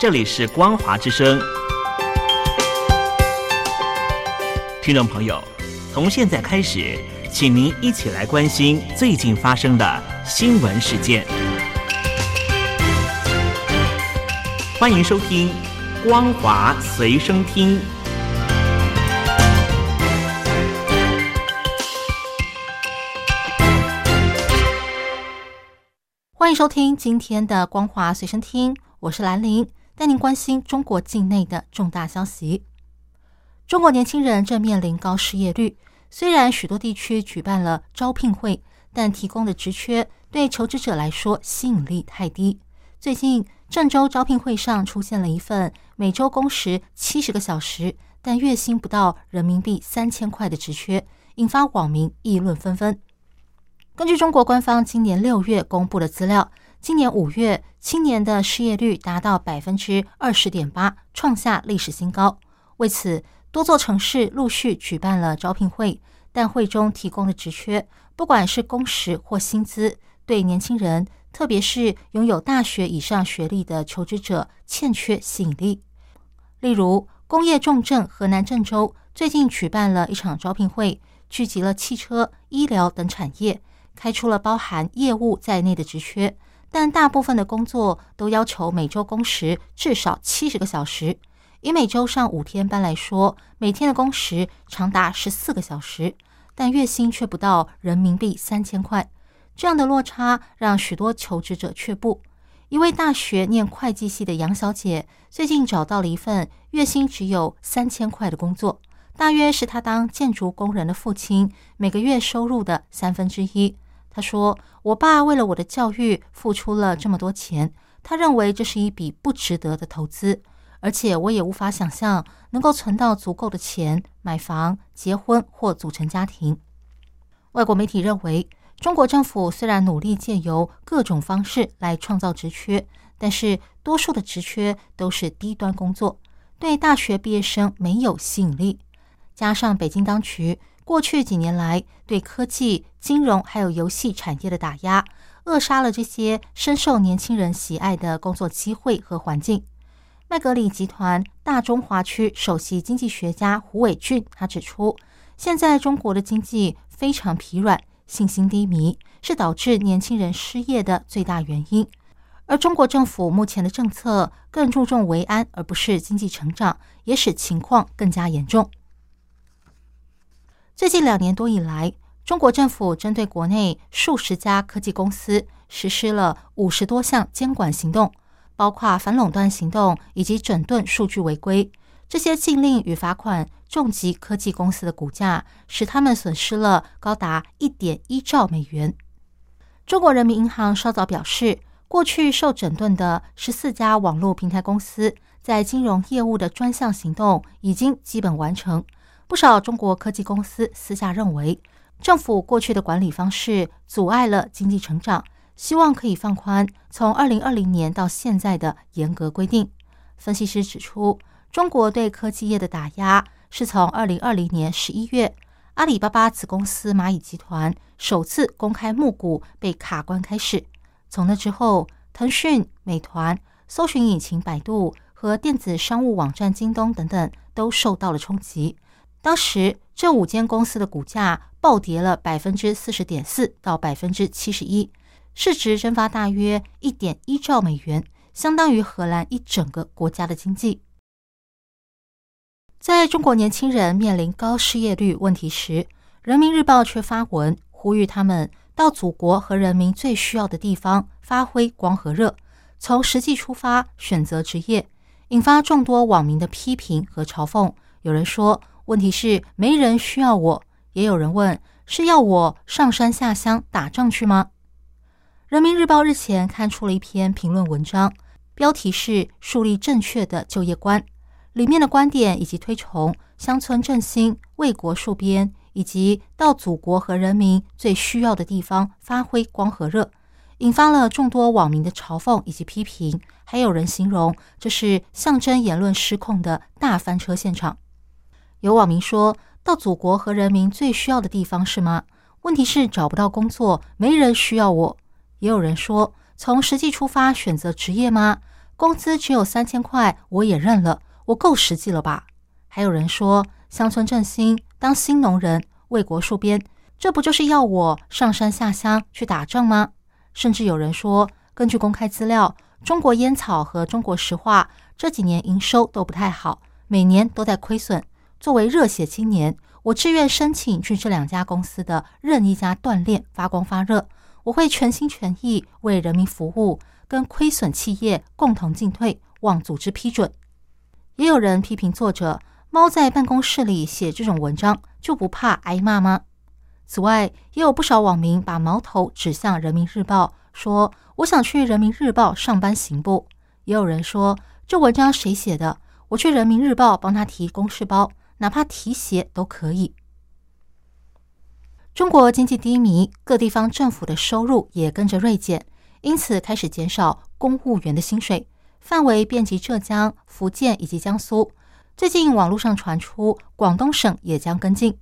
这里是光华之声。听众朋友，从现在开始，请您一起来关心最近发生的新闻事件。欢迎收听《光华随身听》。欢迎收听今天的《光华随身听》，我是兰玲，带您关心中国境内的重大消息。中国年轻人正面临高失业率，虽然许多地区举办了招聘会，但提供的职缺对求职者来说吸引力太低。最近，郑州招聘会上出现了一份每周工时七十个小时，但月薪不到人民币三千块的职缺，引发网民议论纷纷。根据中国官方今年六月公布的资料，今年五月青年的失业率达到百分之二十点八，创下历史新高。为此，多座城市陆续举办了招聘会，但会中提供的职缺，不管是工时或薪资，对年轻人，特别是拥有大学以上学历的求职者，欠缺吸引力。例如，工业重镇河南郑州最近举办了一场招聘会，聚集了汽车、医疗等产业，开出了包含业务在内的职缺，但大部分的工作都要求每周工时至少七十个小时。以每周上五天班来说，每天的工时长达十四个小时，但月薪却不到人民币三千块。这样的落差让许多求职者却步。一位大学念会计系的杨小姐最近找到了一份月薪只有三千块的工作，大约是她当建筑工人的父亲每个月收入的三分之一。他说：“我爸为了我的教育付出了这么多钱，他认为这是一笔不值得的投资。”而且我也无法想象能够存到足够的钱买房、结婚或组成家庭。外国媒体认为，中国政府虽然努力借由各种方式来创造职缺，但是多数的职缺都是低端工作，对大学毕业生没有吸引力。加上北京当局过去几年来对科技、金融还有游戏产业的打压，扼杀了这些深受年轻人喜爱的工作机会和环境。麦格里集团大中华区首席经济学家胡伟俊他指出，现在中国的经济非常疲软，信心低迷是导致年轻人失业的最大原因。而中国政府目前的政策更注重维安，而不是经济成长，也使情况更加严重。最近两年多以来，中国政府针对国内数十家科技公司实施了五十多项监管行动。包括反垄断行动以及整顿数据违规，这些禁令与罚款重击科技公司的股价，使他们损失了高达一点一兆美元。中国人民银行稍早表示，过去受整顿的十四家网络平台公司在金融业务的专项行动已经基本完成。不少中国科技公司私下认为，政府过去的管理方式阻碍了经济成长。希望可以放宽从二零二零年到现在的严格规定。分析师指出，中国对科技业的打压是从二零二零年十一月阿里巴巴子公司蚂蚁集团首次公开募股被卡关开始。从那之后，腾讯、美团、搜寻引擎百度和电子商务网站京东等等都受到了冲击。当时，这五间公司的股价暴跌了百分之四十点四到百分之七十一。市值蒸发大约一点一兆美元，相当于荷兰一整个国家的经济。在中国年轻人面临高失业率问题时，《人民日报》却发文呼吁他们到祖国和人民最需要的地方发挥光和热，从实际出发选择职业，引发众多网民的批评和嘲讽。有人说：“问题是没人需要我。”也有人问：“是要我上山下乡打仗去吗？”人民日报日前刊出了一篇评论文章，标题是“树立正确的就业观”。里面的观点以及推崇乡村振兴、为国戍边，以及到祖国和人民最需要的地方发挥光和热，引发了众多网民的嘲讽以及批评。还有人形容这是象征言论失控的大翻车现场。有网民说：“到祖国和人民最需要的地方是吗？问题是找不到工作，没人需要我。”也有人说，从实际出发选择职业吗？工资只有三千块，我也认了，我够实际了吧？还有人说乡村振兴，当新农人，为国戍边，这不就是要我上山下乡去打仗吗？甚至有人说，根据公开资料，中国烟草和中国石化这几年营收都不太好，每年都在亏损。作为热血青年，我志愿申请去这两家公司的任一家锻炼发光发热，我会全心全意为人民服务，跟亏损企业共同进退，望组织批准。也有人批评作者猫在办公室里写这种文章就不怕挨骂吗？此外，也有不少网民把矛头指向人民日报，说我想去人民日报上班行不？也有人说这文章谁写的？我去人民日报帮他提公事包。哪怕提鞋都可以。中国经济低迷，各地方政府的收入也跟着锐减，因此开始减少公务员的薪水，范围遍及浙江、福建以及江苏。最近网络上传出广东省也将跟进。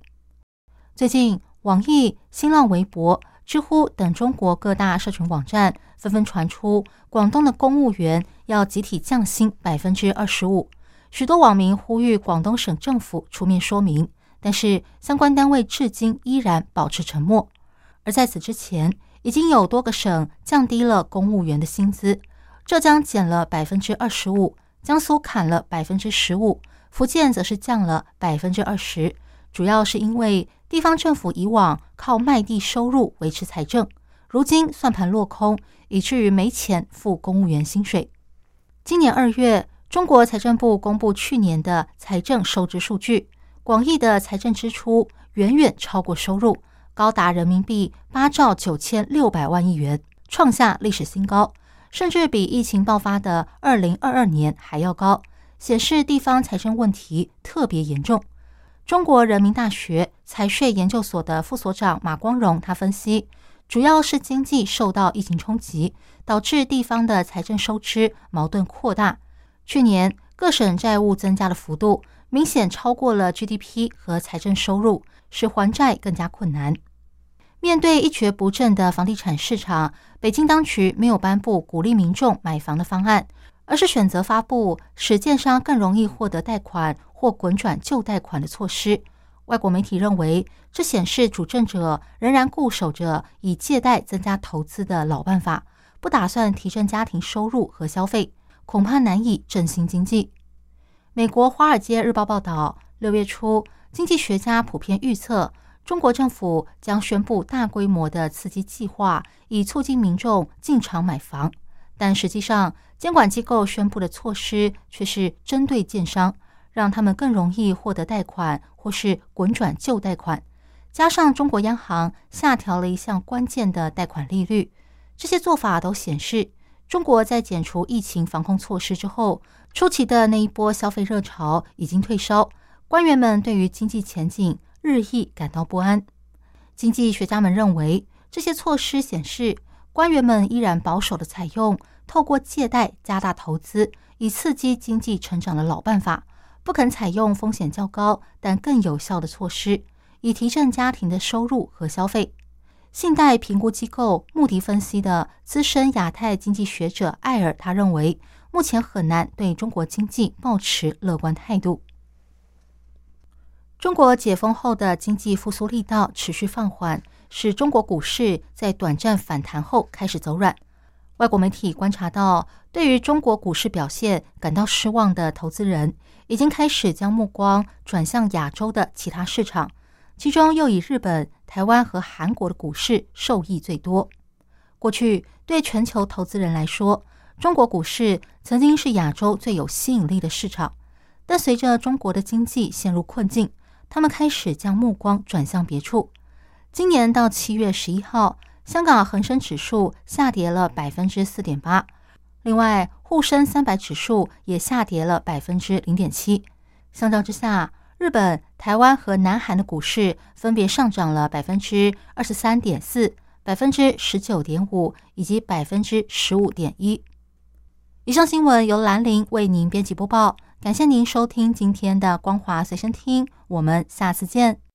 最近，网易、新浪微博、知乎等中国各大社群网站纷纷传出广东的公务员要集体降薪百分之二十五。许多网民呼吁广东省政府出面说明，但是相关单位至今依然保持沉默。而在此之前，已经有多个省降低了公务员的薪资，浙江减了百分之二十五，江苏砍了百分之十五，福建则是降了百分之二十。主要是因为地方政府以往靠卖地收入维持财政，如今算盘落空，以至于没钱付公务员薪水。今年二月。中国财政部公布去年的财政收支数据，广义的财政支出远远超过收入，高达人民币八兆九千六百万亿元，创下历史新高，甚至比疫情爆发的二零二二年还要高，显示地方财政问题特别严重。中国人民大学财税研究所的副所长马光荣他分析，主要是经济受到疫情冲击，导致地方的财政收支矛盾扩大。去年各省债务增加的幅度明显超过了 GDP 和财政收入，使还债更加困难。面对一蹶不振的房地产市场，北京当局没有颁布鼓励民众买房的方案，而是选择发布使建商更容易获得贷款或滚转旧贷款的措施。外国媒体认为，这显示主政者仍然固守着以借贷增加投资的老办法，不打算提升家庭收入和消费。恐怕难以振兴经济。美国《华尔街日报》报道，六月初，经济学家普遍预测，中国政府将宣布大规模的刺激计划，以促进民众进场买房。但实际上，监管机构宣布的措施却是针对建商，让他们更容易获得贷款或是滚转旧贷款。加上中国央行下调了一项关键的贷款利率，这些做法都显示。中国在解除疫情防控措施之后，初期的那一波消费热潮已经退烧，官员们对于经济前景日益感到不安。经济学家们认为，这些措施显示官员们依然保守的采用透过借贷加大投资以刺激经济成长的老办法，不肯采用风险较高但更有效的措施，以提振家庭的收入和消费。信贷评估机构穆迪分析的资深亚太经济学者艾尔，他认为目前很难对中国经济保持乐观态度。中国解封后的经济复苏力道持续放缓，使中国股市在短暂反弹后开始走软。外国媒体观察到，对于中国股市表现感到失望的投资人，已经开始将目光转向亚洲的其他市场。其中又以日本、台湾和韩国的股市受益最多。过去对全球投资人来说，中国股市曾经是亚洲最有吸引力的市场。但随着中国的经济陷入困境，他们开始将目光转向别处。今年到七月十一号，香港恒生指数下跌了百分之四点八，另外沪深三百指数也下跌了百分之零点七。相较之下，日本、台湾和南韩的股市分别上涨了百分之二十三点四、百分之十九点五以及百分之十五点一。以上新闻由兰陵为您编辑播报，感谢您收听今天的光华随身听，我们下次见。